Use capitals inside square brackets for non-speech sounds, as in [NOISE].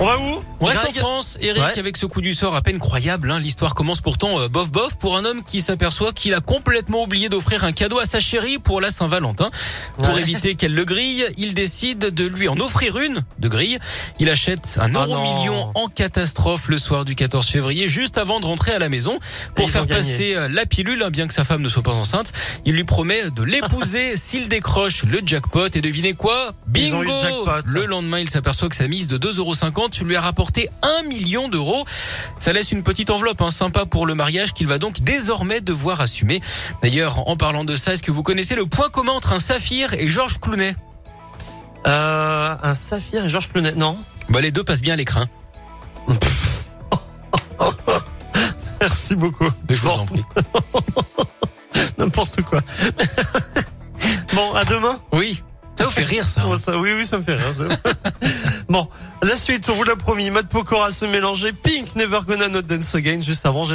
On va où? On reste en France, Eric, Ouais. avec ce coup du sort à peine croyable. hein. L'histoire commence pourtant euh, bof bof pour un homme qui s'aperçoit qu'il a complètement oublié d'offrir un cadeau à sa chérie pour la Saint-Valentin. Pour éviter qu'elle le grille, il décide de lui en offrir une de grille. Il achète un Ah euro million en catastrophe le soir du 14 février, juste avant de rentrer à la maison. Pour faire passer euh, la pilule, hein, bien que sa femme ne soit pas enceinte, il lui promet de l'épouser [LAUGHS] s'il décroche le jackpot. Et devinez quoi? Bingo le lendemain, il s'aperçoit que sa mise de 2,50€ lui a rapporté 1 million d'euros? Ça laisse une petite enveloppe hein, sympa pour le mariage qu'il va donc désormais devoir assumer. D'ailleurs, en parlant de ça, est-ce que vous connaissez le point commun entre un saphir et Georges Clounet? Euh, un saphir et Georges Plunet. Non. bah, Les deux passent bien à l'écrin. [LAUGHS] Merci beaucoup. Mais je vous Bon, en prie. [LAUGHS] N'importe quoi. [LAUGHS] bon, à demain. Oui, ça vous fait rire ça. hein. Bon, ça- oui, oui, ça me fait rire. [LAUGHS] bon, la suite, on vous l'a promis. Matt Pokora se mélanger. Pink, Never Gonna Not Dance Again. Juste avant, j'ai